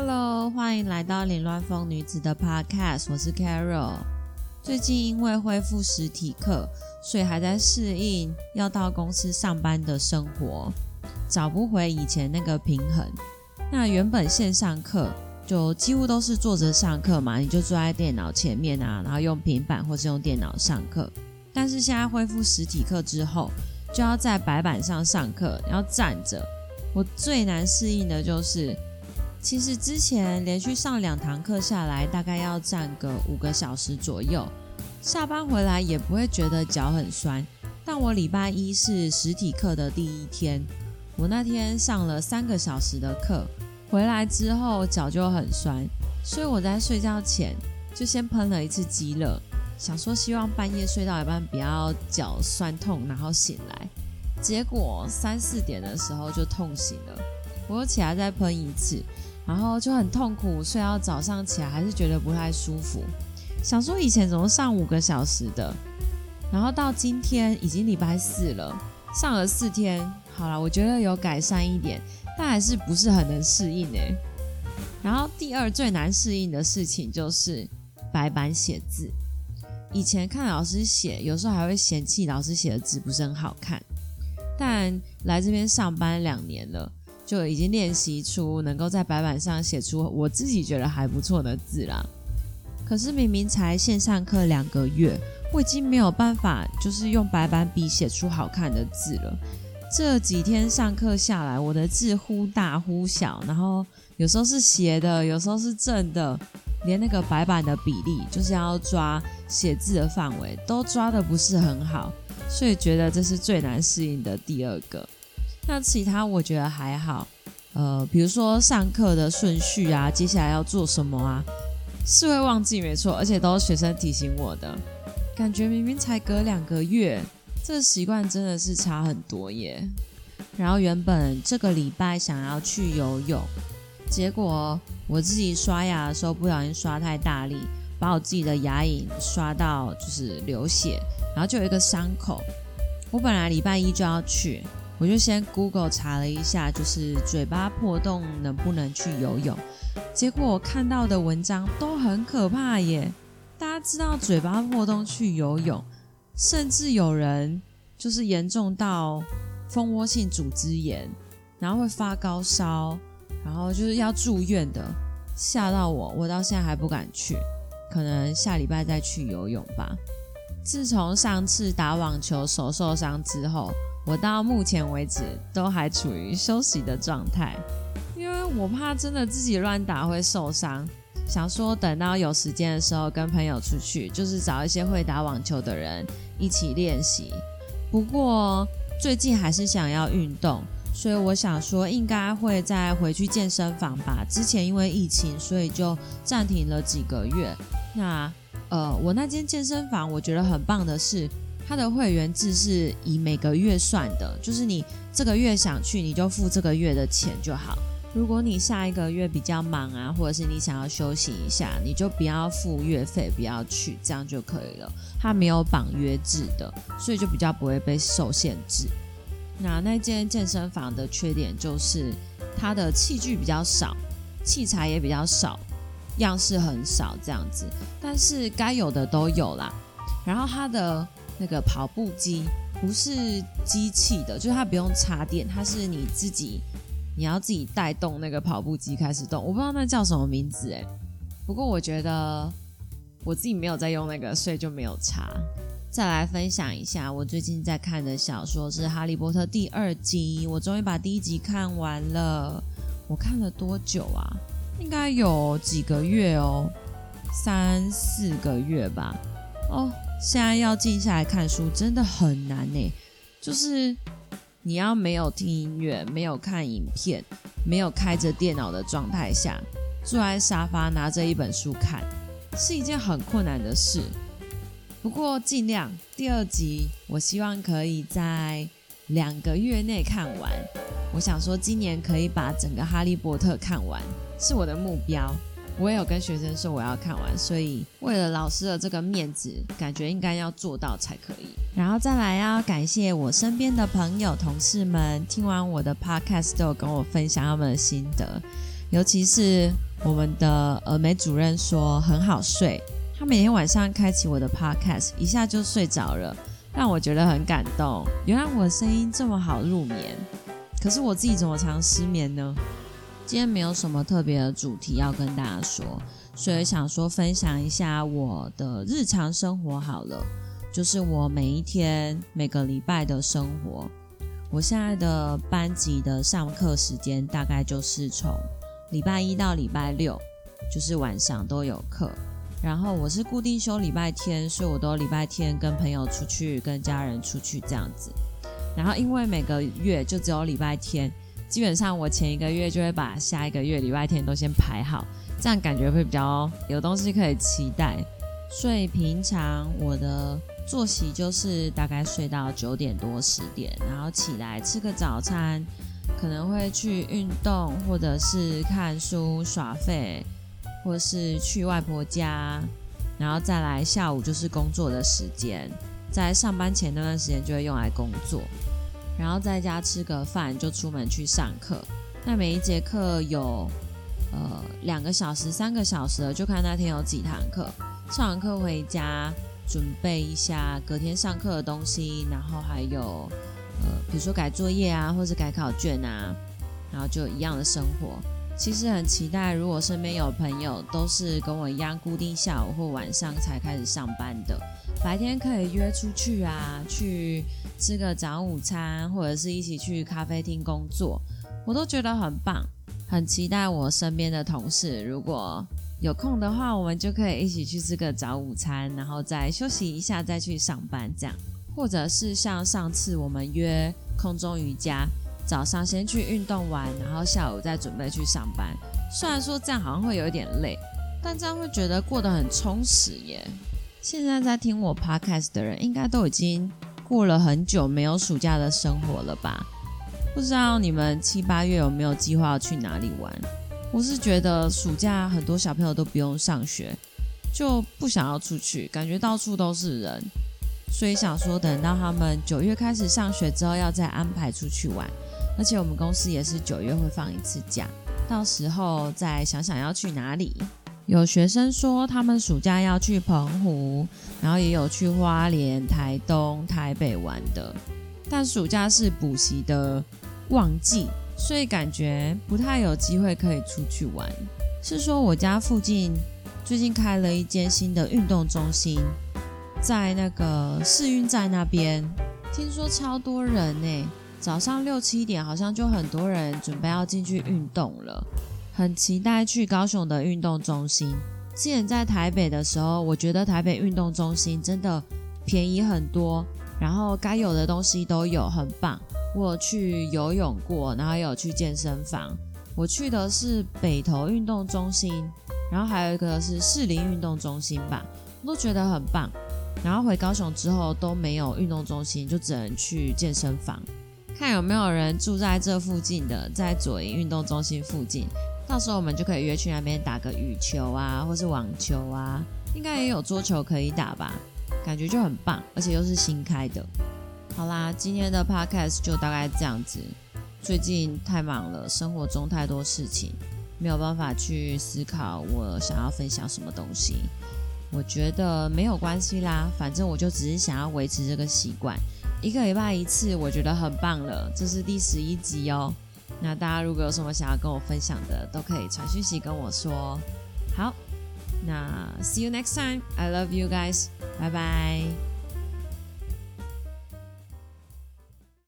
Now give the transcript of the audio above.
Hello，欢迎来到凌乱风女子的 Podcast，我是 Carol。最近因为恢复实体课，所以还在适应要到公司上班的生活，找不回以前那个平衡。那原本线上课就几乎都是坐着上课嘛，你就坐在电脑前面啊，然后用平板或是用电脑上课。但是现在恢复实体课之后，就要在白板上上课，要站着。我最难适应的就是。其实之前连续上两堂课下来，大概要站个五个小时左右，下班回来也不会觉得脚很酸。但我礼拜一是实体课的第一天，我那天上了三个小时的课，回来之后脚就很酸，所以我在睡觉前就先喷了一次肌乐，想说希望半夜睡到一半不要脚酸痛，然后醒来。结果三四点的时候就痛醒了，我又起来再喷一次。然后就很痛苦，睡到早上起来还是觉得不太舒服。想说以前怎么上五个小时的，然后到今天已经礼拜四了，上了四天，好了，我觉得有改善一点，但还是不是很能适应诶。然后第二最难适应的事情就是白板写字。以前看老师写，有时候还会嫌弃老师写的字不是很好看，但来这边上班两年了。就已经练习出能够在白板上写出我自己觉得还不错的字啦。可是明明才线上课两个月，我已经没有办法就是用白板笔写出好看的字了。这几天上课下来，我的字忽大忽小，然后有时候是斜的，有时候是正的，连那个白板的比例，就是要抓写字的范围，都抓的不是很好，所以觉得这是最难适应的第二个。那其他我觉得还好，呃，比如说上课的顺序啊，接下来要做什么啊，是会忘记没错，而且都是学生提醒我的，感觉明明才隔两个月，这习惯真的是差很多耶。然后原本这个礼拜想要去游泳，结果我自己刷牙的时候不小心刷太大力，把我自己的牙龈刷到就是流血，然后就有一个伤口。我本来礼拜一就要去。我就先 Google 查了一下，就是嘴巴破洞能不能去游泳？结果我看到的文章都很可怕耶！大家知道嘴巴破洞去游泳，甚至有人就是严重到蜂窝性组织炎，然后会发高烧，然后就是要住院的，吓到我，我到现在还不敢去，可能下礼拜再去游泳吧。自从上次打网球手受伤之后。我到目前为止都还处于休息的状态，因为我怕真的自己乱打会受伤。想说等到有时间的时候跟朋友出去，就是找一些会打网球的人一起练习。不过最近还是想要运动，所以我想说应该会再回去健身房吧。之前因为疫情，所以就暂停了几个月。那呃，我那间健身房我觉得很棒的是。它的会员制是以每个月算的，就是你这个月想去，你就付这个月的钱就好。如果你下一个月比较忙啊，或者是你想要休息一下，你就不要付月费，不要去，这样就可以了。它没有绑约制的，所以就比较不会被受限制。那那间健身房的缺点就是它的器具比较少，器材也比较少，样式很少这样子，但是该有的都有啦。然后它的那个跑步机不是机器的，就是它不用插电，它是你自己，你要自己带动那个跑步机开始动。我不知道那叫什么名字诶，不过我觉得我自己没有在用那个，所以就没有插。再来分享一下，我最近在看的小说是《哈利波特》第二集，我终于把第一集看完了。我看了多久啊？应该有几个月哦，三四个月吧。哦。现在要静下来看书真的很难呢，就是你要没有听音乐、没有看影片、没有开着电脑的状态下，坐在沙发拿着一本书看，是一件很困难的事。不过尽量，第二集我希望可以在两个月内看完。我想说，今年可以把整个《哈利波特》看完，是我的目标。我也有跟学生说我要看完，所以为了老师的这个面子，感觉应该要做到才可以。然后再来要感谢我身边的朋友、同事们，听完我的 podcast 都有跟我分享他们的心得。尤其是我们的峨眉主任说很好睡，他每天晚上开启我的 podcast，一下就睡着了，让我觉得很感动。原来我的声音这么好入眠，可是我自己怎么常失眠呢？今天没有什么特别的主题要跟大家说，所以想说分享一下我的日常生活好了，就是我每一天每个礼拜的生活。我现在的班级的上课时间大概就是从礼拜一到礼拜六，就是晚上都有课。然后我是固定休礼拜天，所以我都礼拜天跟朋友出去，跟家人出去这样子。然后因为每个月就只有礼拜天。基本上我前一个月就会把下一个月礼拜天都先排好，这样感觉会比较有东西可以期待。所以平常我的作息就是大概睡到九点多十点，然后起来吃个早餐，可能会去运动，或者是看书耍废，或是去外婆家，然后再来下午就是工作的时间，在上班前那段时间就会用来工作。然后在家吃个饭就出门去上课，那每一节课有呃两个小时、三个小时，就看那天有几堂课。上完课回家准备一下隔天上课的东西，然后还有呃比如说改作业啊，或者改考卷啊，然后就一样的生活。其实很期待，如果身边有朋友都是跟我一样固定下午或晚上才开始上班的。白天可以约出去啊，去吃个早午餐，或者是一起去咖啡厅工作，我都觉得很棒，很期待我身边的同事如果有空的话，我们就可以一起去吃个早午餐，然后再休息一下再去上班这样，或者是像上次我们约空中瑜伽，早上先去运动完，然后下午再准备去上班。虽然说这样好像会有一点累，但这样会觉得过得很充实耶。现在在听我 podcast 的人，应该都已经过了很久没有暑假的生活了吧？不知道你们七八月有没有计划要去哪里玩？我是觉得暑假很多小朋友都不用上学，就不想要出去，感觉到处都是人，所以想说等到他们九月开始上学之后，要再安排出去玩。而且我们公司也是九月会放一次假，到时候再想想要去哪里。有学生说他们暑假要去澎湖，然后也有去花莲、台东、台北玩的，但暑假是补习的旺季，所以感觉不太有机会可以出去玩。是说我家附近最近开了一间新的运动中心，在那个试运站那边，听说超多人呢，早上六七点好像就很多人准备要进去运动了。很期待去高雄的运动中心。之前在台北的时候，我觉得台北运动中心真的便宜很多，然后该有的东西都有，很棒。我去游泳过，然后有去健身房。我去的是北投运动中心，然后还有一个是士林运动中心吧，都觉得很棒。然后回高雄之后都没有运动中心，就只能去健身房。看有没有人住在这附近的，在左营运动中心附近。到时候我们就可以约去那边打个羽球啊，或是网球啊，应该也有桌球可以打吧，感觉就很棒，而且又是新开的。好啦，今天的 podcast 就大概这样子。最近太忙了，生活中太多事情，没有办法去思考我想要分享什么东西。我觉得没有关系啦，反正我就只是想要维持这个习惯，一个礼拜一次，我觉得很棒了。这是第十一集哦。那大家如果有什么想要跟我分享的，都可以传讯息跟我说。好，那 see you next time. I love you guys. 拜拜。